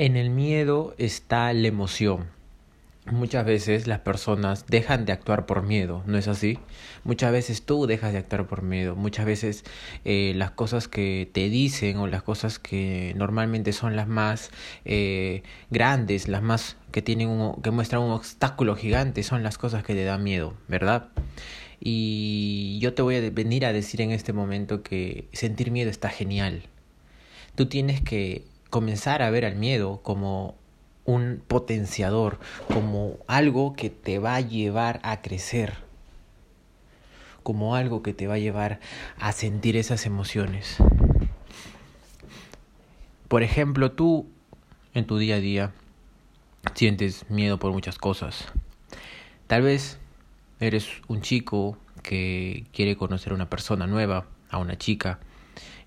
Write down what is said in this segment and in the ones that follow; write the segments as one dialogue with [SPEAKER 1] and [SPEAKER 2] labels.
[SPEAKER 1] En el miedo está la emoción. Muchas veces las personas dejan de actuar por miedo, ¿no es así? Muchas veces tú dejas de actuar por miedo, muchas veces eh, las cosas que te dicen o las cosas que normalmente son las más eh, grandes, las más que tienen que muestran un obstáculo gigante, son las cosas que te dan miedo, ¿verdad? Y yo te voy a venir a decir en este momento que sentir miedo está genial. Tú tienes que comenzar a ver al miedo como un potenciador, como algo que te va a llevar a crecer, como algo que te va a llevar a sentir esas emociones. Por ejemplo, tú en tu día a día sientes miedo por muchas cosas. Tal vez eres un chico que quiere conocer a una persona nueva, a una chica,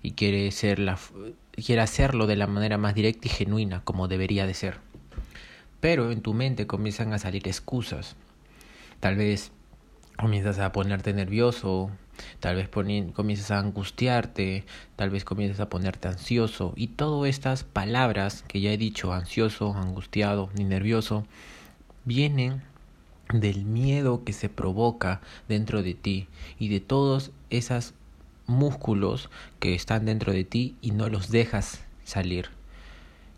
[SPEAKER 1] y quiere ser la quiere hacerlo de la manera más directa y genuina como debería de ser. Pero en tu mente comienzan a salir excusas. Tal vez comienzas a ponerte nervioso, tal vez comienzas a angustiarte, tal vez comienzas a ponerte ansioso y todas estas palabras que ya he dicho, ansioso, angustiado ni nervioso, vienen del miedo que se provoca dentro de ti y de todas esas músculos que están dentro de ti y no los dejas salir.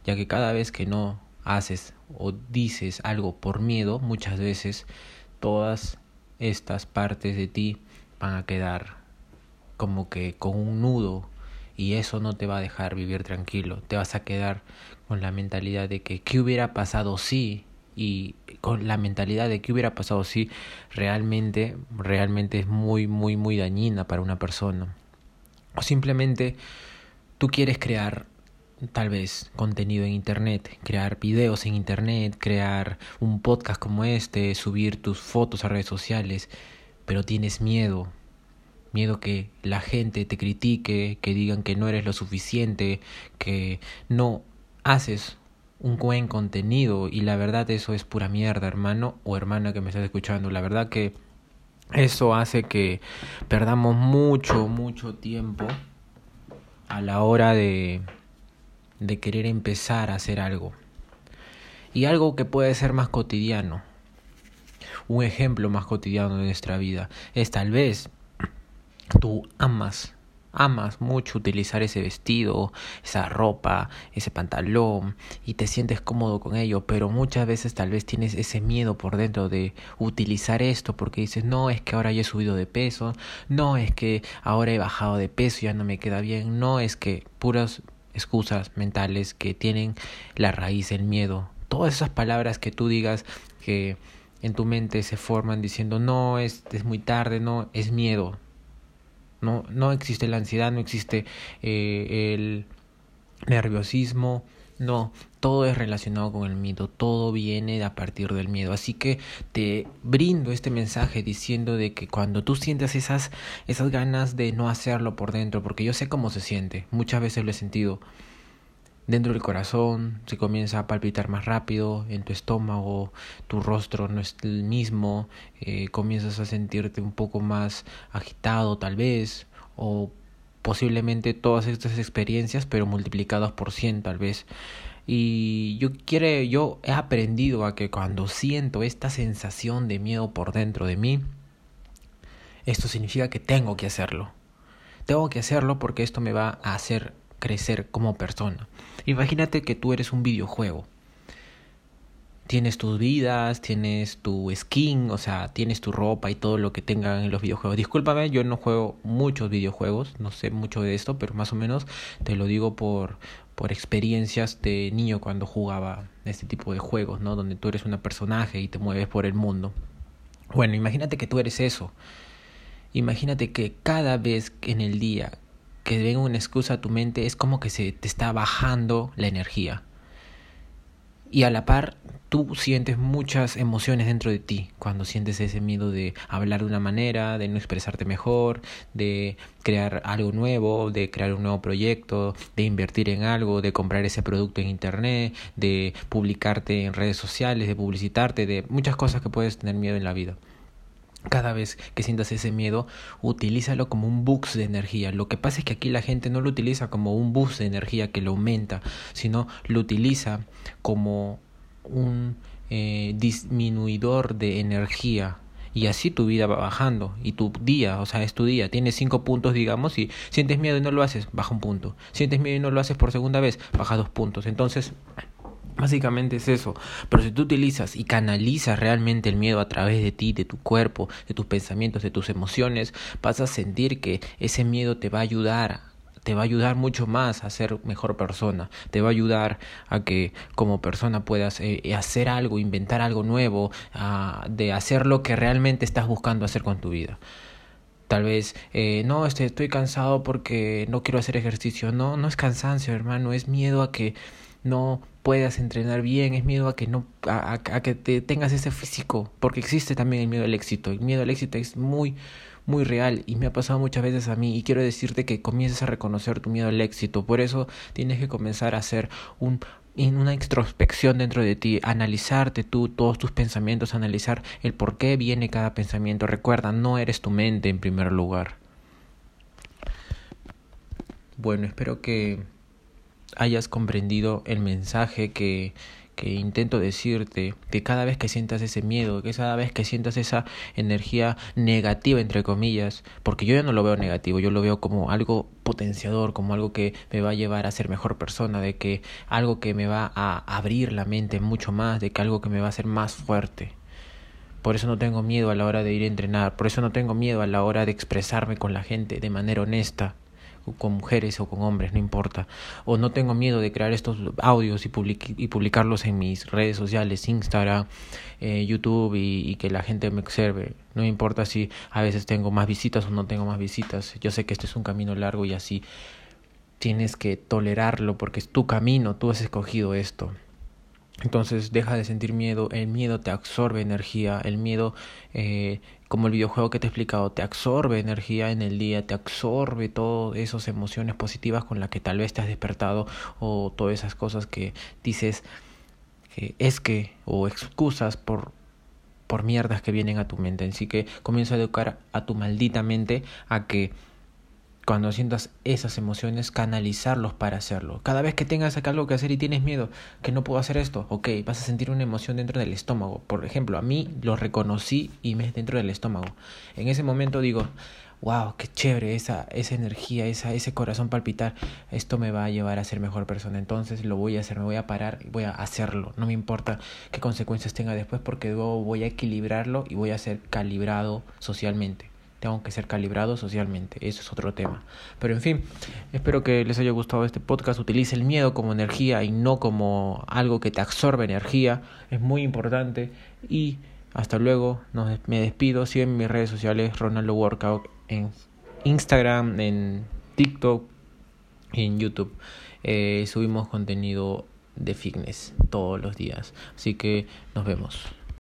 [SPEAKER 1] Ya que cada vez que no haces o dices algo por miedo, muchas veces todas estas partes de ti van a quedar como que con un nudo y eso no te va a dejar vivir tranquilo. Te vas a quedar con la mentalidad de que qué hubiera pasado si y con la mentalidad de qué hubiera pasado si realmente realmente es muy muy muy dañina para una persona. O simplemente tú quieres crear tal vez contenido en internet, crear videos en internet, crear un podcast como este, subir tus fotos a redes sociales, pero tienes miedo, miedo que la gente te critique, que digan que no eres lo suficiente, que no haces un buen contenido y la verdad eso es pura mierda, hermano o hermana que me estás escuchando, la verdad que eso hace que perdamos mucho, mucho tiempo a la hora de, de querer empezar a hacer algo. Y algo que puede ser más cotidiano. Un ejemplo más cotidiano de nuestra vida es tal vez tú amas amas mucho utilizar ese vestido, esa ropa, ese pantalón y te sientes cómodo con ello, pero muchas veces tal vez tienes ese miedo por dentro de utilizar esto porque dices, no, es que ahora ya he subido de peso, no, es que ahora he bajado de peso, ya no me queda bien, no, es que puras excusas mentales que tienen la raíz el miedo. Todas esas palabras que tú digas que en tu mente se forman diciendo no, es, es muy tarde, no, es miedo, no, no existe la ansiedad, no existe eh, el nerviosismo, no, todo es relacionado con el miedo, todo viene a partir del miedo. Así que te brindo este mensaje diciendo de que cuando tú sientes esas, esas ganas de no hacerlo por dentro, porque yo sé cómo se siente, muchas veces lo he sentido, dentro del corazón se comienza a palpitar más rápido, en tu estómago tu rostro no es el mismo, eh, comienzas a sentirte un poco más agitado tal vez, o posiblemente todas estas experiencias, pero multiplicadas por cien tal vez. Y yo quiero, yo he aprendido a que cuando siento esta sensación de miedo por dentro de mí, esto significa que tengo que hacerlo. Tengo que hacerlo porque esto me va a hacer crecer como persona. Imagínate que tú eres un videojuego. Tienes tus vidas, tienes tu skin, o sea, tienes tu ropa y todo lo que tengan en los videojuegos. Discúlpame, yo no juego muchos videojuegos, no sé mucho de esto, pero más o menos te lo digo por, por experiencias de niño cuando jugaba este tipo de juegos, ¿no? Donde tú eres un personaje y te mueves por el mundo. Bueno, imagínate que tú eres eso. Imagínate que cada vez en el día que venga una excusa a tu mente es como que se te está bajando la energía. Y a la par, tú sientes muchas emociones dentro de ti cuando sientes ese miedo de hablar de una manera, de no expresarte mejor, de crear algo nuevo, de crear un nuevo proyecto, de invertir en algo, de comprar ese producto en internet, de publicarte en redes sociales, de publicitarte, de muchas cosas que puedes tener miedo en la vida. Cada vez que sientas ese miedo, utilízalo como un boost de energía. Lo que pasa es que aquí la gente no lo utiliza como un boost de energía que lo aumenta, sino lo utiliza como un eh, disminuidor de energía. Y así tu vida va bajando. Y tu día, o sea, es tu día. Tienes cinco puntos, digamos, y sientes miedo y no lo haces, baja un punto. Sientes miedo y no lo haces por segunda vez, baja dos puntos. Entonces, Básicamente es eso. Pero si tú utilizas y canalizas realmente el miedo a través de ti, de tu cuerpo, de tus pensamientos, de tus emociones, vas a sentir que ese miedo te va a ayudar te va a ayudar mucho más a ser mejor persona, te va a ayudar a que como persona puedas eh, hacer algo, inventar algo nuevo, de hacer lo que realmente estás buscando hacer con tu vida. Tal vez, eh, no, este, estoy cansado porque no quiero hacer ejercicio. No, no es cansancio, hermano, es miedo a que no puedas entrenar bien, es miedo a que no a, que te tengas ese físico, porque existe también el miedo al éxito. El miedo al éxito es muy muy real y me ha pasado muchas veces a mí y quiero decirte que comiences a reconocer tu miedo al éxito. Por eso tienes que comenzar a hacer un una introspección dentro de ti, analizarte tú todos tus pensamientos, analizar el por qué viene cada pensamiento. Recuerda, no eres tu mente en primer lugar. Bueno, espero que hayas comprendido el mensaje que, que intento decirte, que cada vez que sientas ese miedo, que cada vez que sientas esa energía negativa, entre comillas, porque yo ya no lo veo negativo, yo lo veo como algo potenciador, como algo que me va a llevar a ser mejor persona, de que algo que me va a abrir la mente mucho más, de que algo que me va a hacer más fuerte. Por eso no tengo miedo a la hora de ir a entrenar, por eso no tengo miedo a la hora de expresarme con la gente de manera honesta, con mujeres o con hombres, no importa. O no tengo miedo de crear estos audios y, y publicarlos en mis redes sociales, Instagram, eh, YouTube y, que la gente me observe. No importa si a veces tengo más visitas o no tengo más visitas. Yo sé que este es un camino largo y así tienes que tolerarlo porque es tu camino, tú has escogido esto. Entonces deja de sentir miedo, el miedo te absorbe energía, el miedo, eh, como el videojuego que te he explicado, te absorbe energía en el día, te absorbe todas esas emociones positivas con las que tal vez te has despertado o todas esas cosas que dices que es que o excusas por por mierdas que vienen a tu mente. Así que comienza a educar a tu maldita mente a que cuando sientas esas emociones, canalizarlos para hacerlo. Cada vez que tengas algo que hacer y tienes miedo, que no puedo hacer esto, ok, vas a sentir una emoción dentro del estómago. Por ejemplo, a mí lo reconocí y me es dentro del estómago. En ese momento digo, wow, qué chévere esa, esa energía, esa, ese corazón palpitar, esto me va a llevar a ser mejor persona. Entonces lo voy a hacer, me voy a parar y voy a hacerlo. No me importa qué consecuencias tenga después porque luego voy a equilibrarlo y voy a ser calibrado socialmente tengo que ser calibrado socialmente. Eso es otro tema. Pero en fin, espero que les haya gustado este podcast. Utilice el miedo como energía y no como algo que te absorbe energía. Es muy importante. Y hasta luego. Nos, me despido. Siguen mis redes sociales. Ronaldo Workout en Instagram, en TikTok y en YouTube. Eh, subimos contenido de fitness todos los días. Así que nos vemos.